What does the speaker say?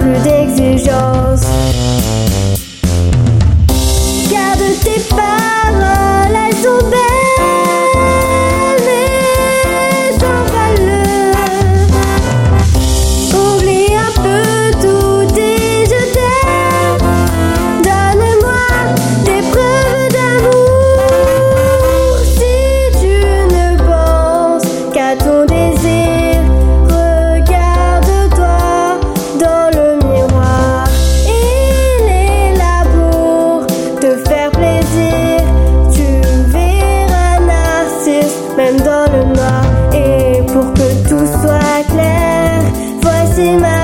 plus d'exigences. Et pour que tout soit clair, voici ma